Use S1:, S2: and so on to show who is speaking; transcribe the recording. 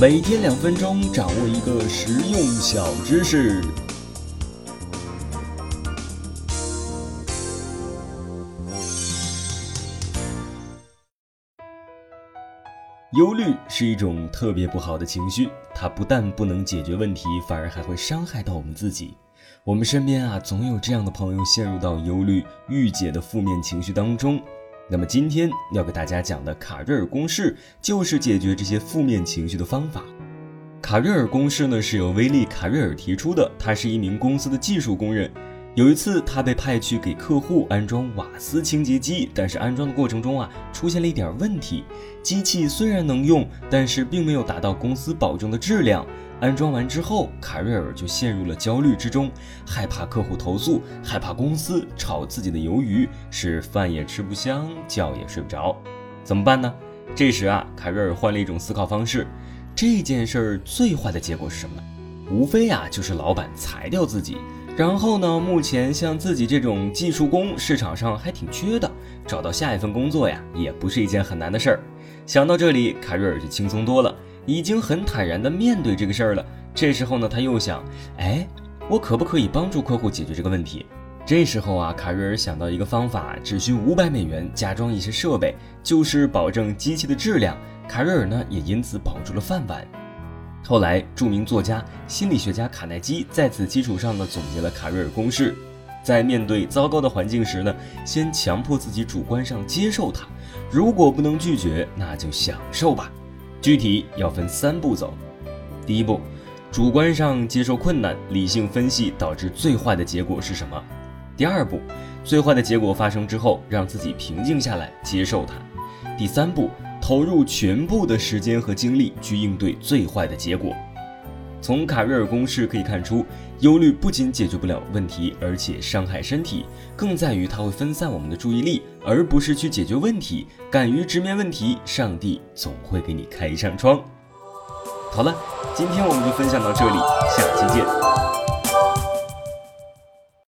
S1: 每天两分钟，掌握一个实用小知识。忧虑是一种特别不好的情绪，它不但不能解决问题，反而还会伤害到我们自己。我们身边啊，总有这样的朋友陷入到忧虑郁结的负面情绪当中。那么今天要给大家讲的卡瑞尔公式，就是解决这些负面情绪的方法。卡瑞尔公式呢，是由威利·卡瑞尔提出的，他是一名公司的技术工人。有一次，他被派去给客户安装瓦斯清洁机，但是安装的过程中啊，出现了一点问题。机器虽然能用，但是并没有达到公司保证的质量。安装完之后，卡瑞尔就陷入了焦虑之中，害怕客户投诉，害怕公司炒自己的鱿鱼，是饭也吃不香，觉也睡不着。怎么办呢？这时啊，卡瑞尔换了一种思考方式。这件事儿最坏的结果是什么呢？无非啊，就是老板裁掉自己。然后呢？目前像自己这种技术工，市场上还挺缺的，找到下一份工作呀，也不是一件很难的事儿。想到这里，凯瑞尔就轻松多了，已经很坦然地面对这个事儿了。这时候呢，他又想，哎，我可不可以帮助客户解决这个问题？这时候啊，卡瑞尔想到一个方法，只需五百美元加装一些设备，就是保证机器的质量。卡瑞尔呢，也因此保住了饭碗。后来，著名作家、心理学家卡耐基在此基础上呢，总结了卡瑞尔公式：在面对糟糕的环境时呢，先强迫自己主观上接受它，如果不能拒绝，那就享受吧。具体要分三步走：第一步，主观上接受困难，理性分析导致最坏的结果是什么；第二步，最坏的结果发生之后，让自己平静下来，接受它；第三步。投入全部的时间和精力去应对最坏的结果。从卡瑞尔公式可以看出，忧虑不仅解决不了问题，而且伤害身体，更在于它会分散我们的注意力，而不是去解决问题。敢于直面问题，上帝总会给你开一扇窗。好了，今天我们就分享到这里，下期见。